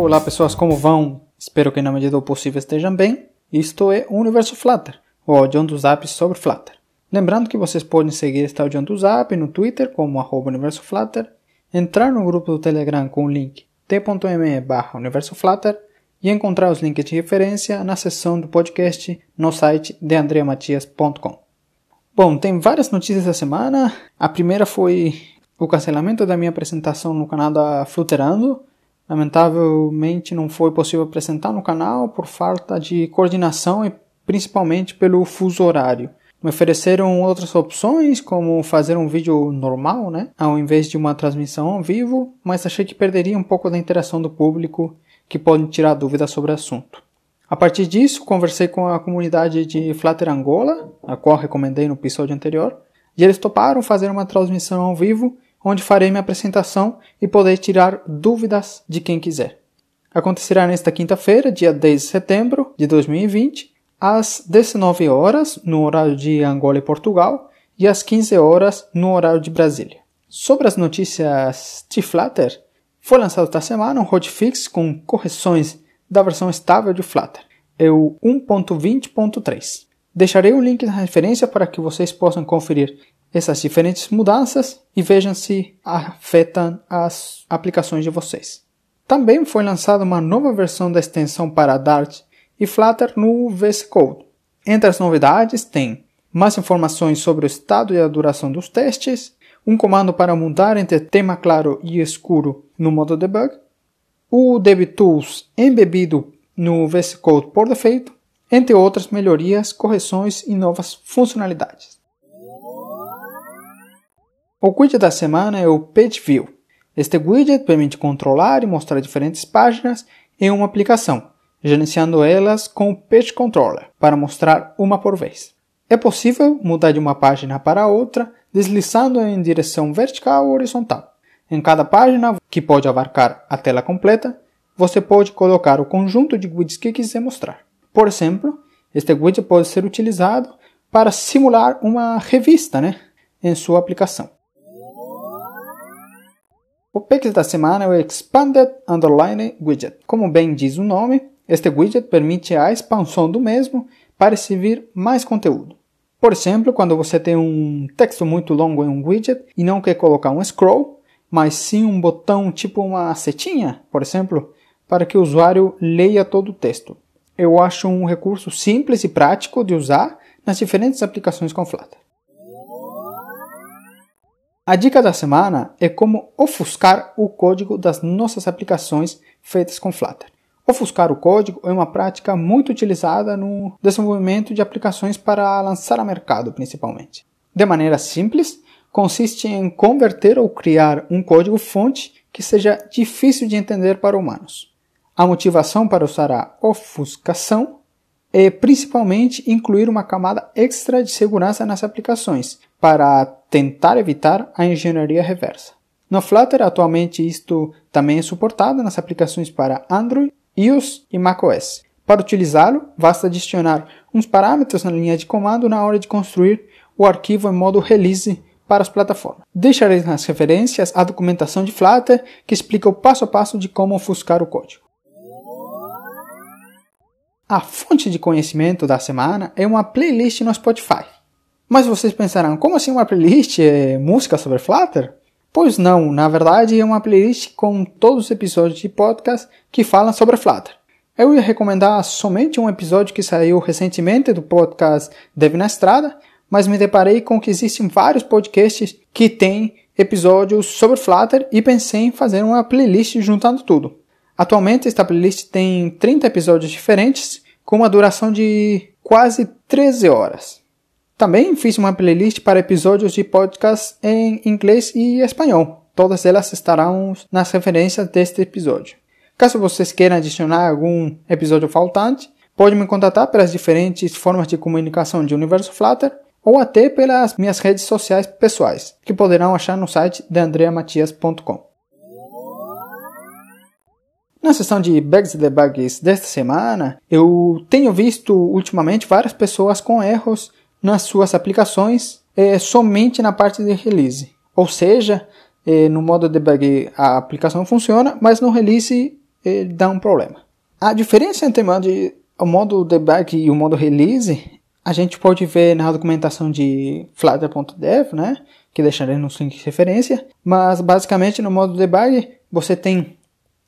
Olá pessoas, como vão? Espero que na medida do possível estejam bem. Isto é o Universo Flutter, o audião dos apps sobre Flutter. Lembrando que vocês podem seguir este audião do Zap no Twitter como arroba Universo Flutter, entrar no grupo do Telegram com o link t.me barra Universo Flutter e encontrar os links de referência na seção do podcast no site de andreamatias.com. Bom, tem várias notícias da semana. A primeira foi o cancelamento da minha apresentação no canal da Flutterando. Lamentavelmente não foi possível apresentar no canal por falta de coordenação e principalmente pelo fuso horário. Me ofereceram outras opções, como fazer um vídeo normal, né, ao invés de uma transmissão ao vivo, mas achei que perderia um pouco da interação do público que pode tirar dúvidas sobre o assunto. A partir disso, conversei com a comunidade de Flutter Angola, a qual recomendei no episódio anterior, e eles toparam fazer uma transmissão ao vivo, onde farei minha apresentação e poder tirar dúvidas de quem quiser. Acontecerá nesta quinta-feira, dia 10 de setembro de 2020, às 19 horas no horário de Angola e Portugal e às 15 horas no horário de Brasília. Sobre as notícias de Flutter, foi lançado esta semana um hotfix com correções da versão estável de Flutter, é o 1.20.3. Deixarei o link na referência para que vocês possam conferir essas diferentes mudanças e vejam se afetam as aplicações de vocês. Também foi lançada uma nova versão da extensão para Dart e Flutter no VS Code. Entre as novidades tem mais informações sobre o estado e a duração dos testes, um comando para mudar entre tema claro e escuro no modo debug, o DebTools embebido no VS Code por defeito, entre outras melhorias, correções e novas funcionalidades. O widget da semana é o Page View. Este widget permite controlar e mostrar diferentes páginas em uma aplicação, gerenciando elas com o Page Controller para mostrar uma por vez. É possível mudar de uma página para outra deslizando em direção vertical ou horizontal. Em cada página, que pode abarcar a tela completa, você pode colocar o conjunto de widgets que quiser mostrar. Por exemplo, este widget pode ser utilizado para simular uma revista né, em sua aplicação. O Pix da semana é o Expanded Underline Widget. Como bem diz o nome, este widget permite a expansão do mesmo para exibir mais conteúdo. Por exemplo, quando você tem um texto muito longo em um widget e não quer colocar um scroll, mas sim um botão tipo uma setinha, por exemplo, para que o usuário leia todo o texto. Eu acho um recurso simples e prático de usar nas diferentes aplicações com Flutter. A dica da semana é como ofuscar o código das nossas aplicações feitas com Flutter. Ofuscar o código é uma prática muito utilizada no desenvolvimento de aplicações para lançar a mercado, principalmente. De maneira simples, consiste em converter ou criar um código-fonte que seja difícil de entender para humanos. A motivação para usar a ofuscação é principalmente incluir uma camada extra de segurança nas aplicações, para tentar evitar a engenharia reversa. No Flutter, atualmente, isto também é suportado nas aplicações para Android, iOS e macOS. Para utilizá-lo, basta adicionar uns parâmetros na linha de comando na hora de construir o arquivo em modo release para as plataformas. Deixarei nas referências a documentação de Flutter que explica o passo a passo de como ofuscar o código. A fonte de conhecimento da semana é uma playlist no Spotify. Mas vocês pensarão, como assim uma playlist é música sobre Flutter? Pois não, na verdade é uma playlist com todos os episódios de podcast que falam sobre Flutter. Eu ia recomendar somente um episódio que saiu recentemente do podcast Dev na Estrada, mas me deparei com que existem vários podcasts que têm episódios sobre Flutter e pensei em fazer uma playlist juntando tudo. Atualmente esta playlist tem 30 episódios diferentes com uma duração de quase 13 horas. Também fiz uma playlist para episódios de podcast em inglês e espanhol. Todas elas estarão nas referências deste episódio. Caso vocês queiram adicionar algum episódio faltante, pode me contatar pelas diferentes formas de comunicação de Universo Flutter ou até pelas minhas redes sociais pessoais, que poderão achar no site de andreamatias.com. Na seção de Bugs e Debugs desta semana, eu tenho visto ultimamente várias pessoas com erros nas suas aplicações é, somente na parte de release. Ou seja, é, no modo debug a aplicação funciona, mas no release ele dá um problema. A diferença entre o modo debug e o modo release a gente pode ver na documentação de flutter.dev, né, que deixarei no link de referência, mas basicamente no modo debug você tem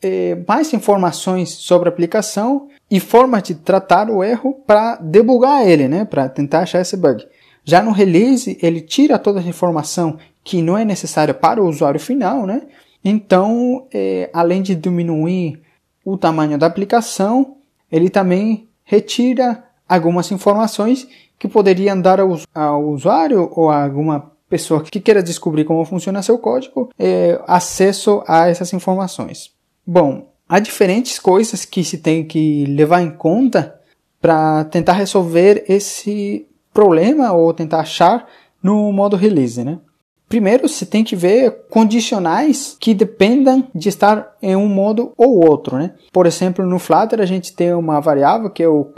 eh, mais informações sobre a aplicação e formas de tratar o erro para debugar ele, né, para tentar achar esse bug. Já no release, ele tira toda a informação que não é necessária para o usuário final, né? Então, eh, além de diminuir o tamanho da aplicação, ele também retira algumas informações que poderiam dar ao, ao usuário ou a alguma pessoa que queira descobrir como funciona seu código é, acesso a essas informações. Bom, há diferentes coisas que se tem que levar em conta para tentar resolver esse problema ou tentar achar no modo release, né? Primeiro, você tem que ver condicionais que dependam de estar em um modo ou outro, né? Por exemplo, no Flutter a gente tem uma variável que é o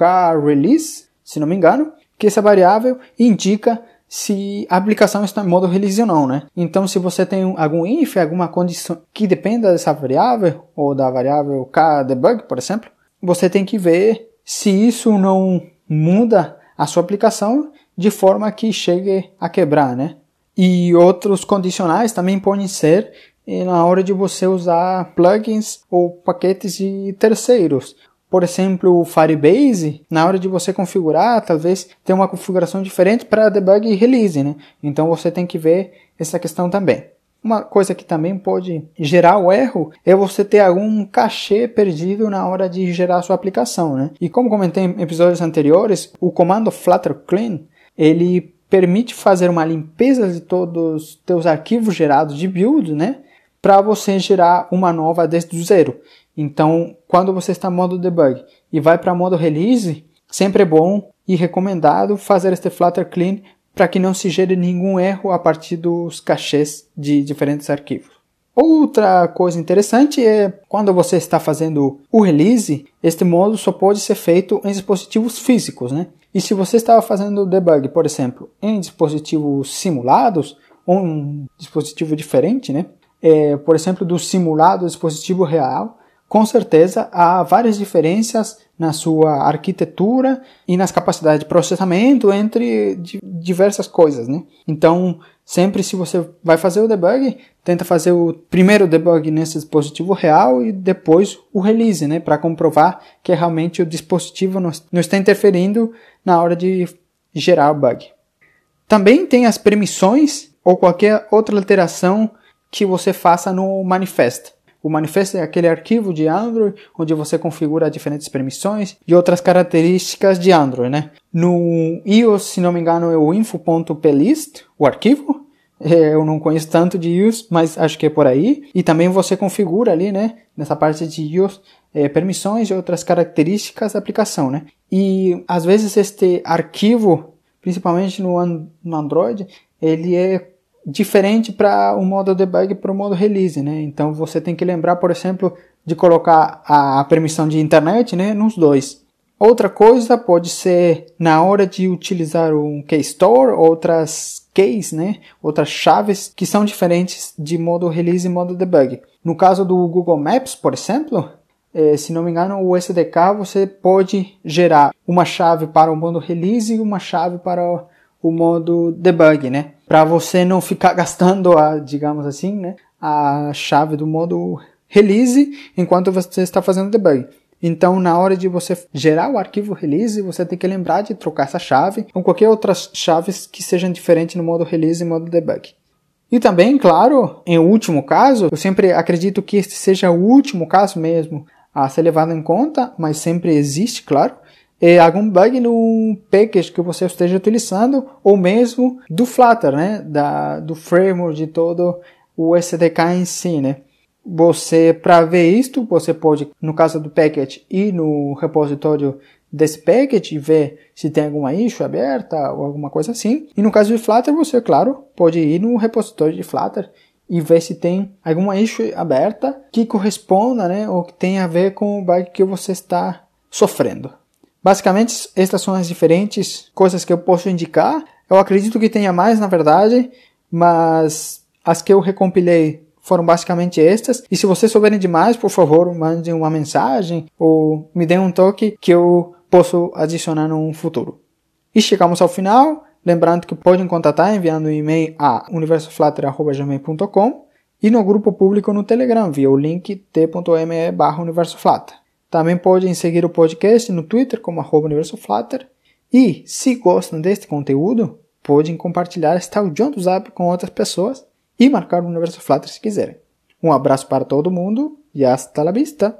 release, se não me engano, que essa variável indica se a aplicação está em modo release ou não, né? Então, se você tem algum if, alguma condição que dependa dessa variável, ou da variável kdebug, por exemplo, você tem que ver se isso não muda a sua aplicação de forma que chegue a quebrar, né? E outros condicionais também podem ser eh, na hora de você usar plugins ou paquetes de terceiros. Por exemplo, o Firebase, na hora de você configurar, talvez tenha uma configuração diferente para debug e release, né? Então você tem que ver essa questão também. Uma coisa que também pode gerar o erro é você ter algum cachê perdido na hora de gerar sua aplicação, né? E como comentei em episódios anteriores, o comando flutter clean, ele permite fazer uma limpeza de todos os teus arquivos gerados de build, né? Para você gerar uma nova desde o zero. Então, quando você está no modo debug e vai para modo release, sempre é bom e recomendado fazer este Flutter Clean para que não se gere nenhum erro a partir dos cachês de diferentes arquivos. Outra coisa interessante é quando você está fazendo o release, este modo só pode ser feito em dispositivos físicos, né? E se você estava fazendo debug, por exemplo, em dispositivos simulados, ou um dispositivo diferente, né? É, por exemplo, do simulado dispositivo real, com certeza há várias diferenças na sua arquitetura e nas capacidades de processamento entre diversas coisas, né? Então, sempre se você vai fazer o debug, tenta fazer o primeiro debug nesse dispositivo real e depois o release, né, para comprovar que realmente o dispositivo não está interferindo na hora de gerar o bug. Também tem as permissões ou qualquer outra alteração que você faça no manifesto. O manifesto é aquele arquivo de Android onde você configura diferentes permissões e outras características de Android, né? No iOS, se não me engano, é o info.plist, o arquivo. É, eu não conheço tanto de iOS, mas acho que é por aí. E também você configura ali, né? Nessa parte de iOS, é, permissões e outras características da aplicação, né? E às vezes este arquivo, principalmente no, no Android, ele é diferente para o modo debug para o modo release, né? Então você tem que lembrar, por exemplo, de colocar a permissão de internet, né, nos dois. Outra coisa pode ser na hora de utilizar um keystore, outras keys, né, outras chaves que são diferentes de modo release e modo debug. No caso do Google Maps, por exemplo, eh, se não me engano, o SDK você pode gerar uma chave para o modo release e uma chave para o modo debug, né? Para você não ficar gastando a, digamos assim, né, a chave do modo release enquanto você está fazendo debug. Então, na hora de você gerar o arquivo release, você tem que lembrar de trocar essa chave com qualquer outras chaves que sejam diferentes no modo release e modo debug. E também, claro, em último caso, eu sempre acredito que este seja o último caso mesmo a ser levado em conta, mas sempre existe, claro, é, algum bug no package que você esteja utilizando ou mesmo do Flutter, né, da, do framework de todo o SDK em si, né. Você, para ver isto, você pode, no caso do package, ir no repositório desse package e ver se tem alguma issue aberta ou alguma coisa assim. E no caso de Flutter, você, claro, pode ir no repositório de Flutter e ver se tem alguma issue aberta que corresponda, né, ou que tenha a ver com o bug que você está sofrendo. Basicamente, estas são as diferentes coisas que eu posso indicar. Eu acredito que tenha mais, na verdade, mas as que eu recompilei foram basicamente estas. E se vocês souberem demais, por favor, mandem uma mensagem ou me deem um toque que eu posso adicionar no futuro. E chegamos ao final. Lembrando que podem contatar enviando um e-mail a universoflatter.gmail.com e no grupo público no Telegram via o link t.me barra universoflatter. Também podem seguir o podcast no Twitter como universoflatter e, se gostam deste conteúdo, podem compartilhar este áudio do Zap com outras pessoas e marcar o Universo Flutter se quiserem. Um abraço para todo mundo e hasta la vista!